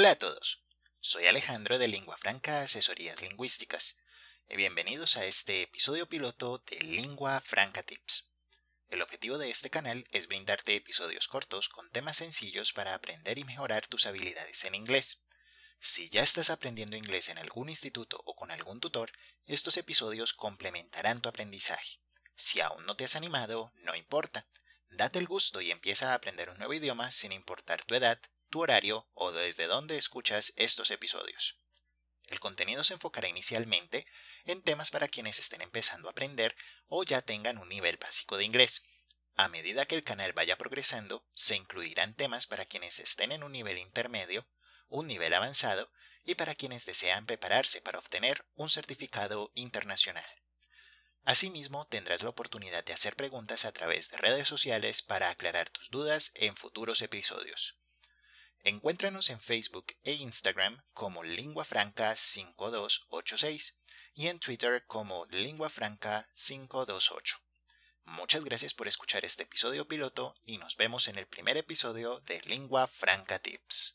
Hola a todos, soy Alejandro de Lingua Franca Asesorías Lingüísticas y bienvenidos a este episodio piloto de Lingua Franca Tips. El objetivo de este canal es brindarte episodios cortos con temas sencillos para aprender y mejorar tus habilidades en inglés. Si ya estás aprendiendo inglés en algún instituto o con algún tutor, estos episodios complementarán tu aprendizaje. Si aún no te has animado, no importa. Date el gusto y empieza a aprender un nuevo idioma sin importar tu edad, tu horario o desde dónde escuchas estos episodios. El contenido se enfocará inicialmente en temas para quienes estén empezando a aprender o ya tengan un nivel básico de inglés. A medida que el canal vaya progresando, se incluirán temas para quienes estén en un nivel intermedio, un nivel avanzado y para quienes desean prepararse para obtener un certificado internacional. Asimismo, tendrás la oportunidad de hacer preguntas a través de redes sociales para aclarar tus dudas en futuros episodios. Encuéntranos en Facebook e Instagram como Lingua Franca 5286 y en Twitter como Lingua Franca 528. Muchas gracias por escuchar este episodio piloto y nos vemos en el primer episodio de Lingua Franca Tips.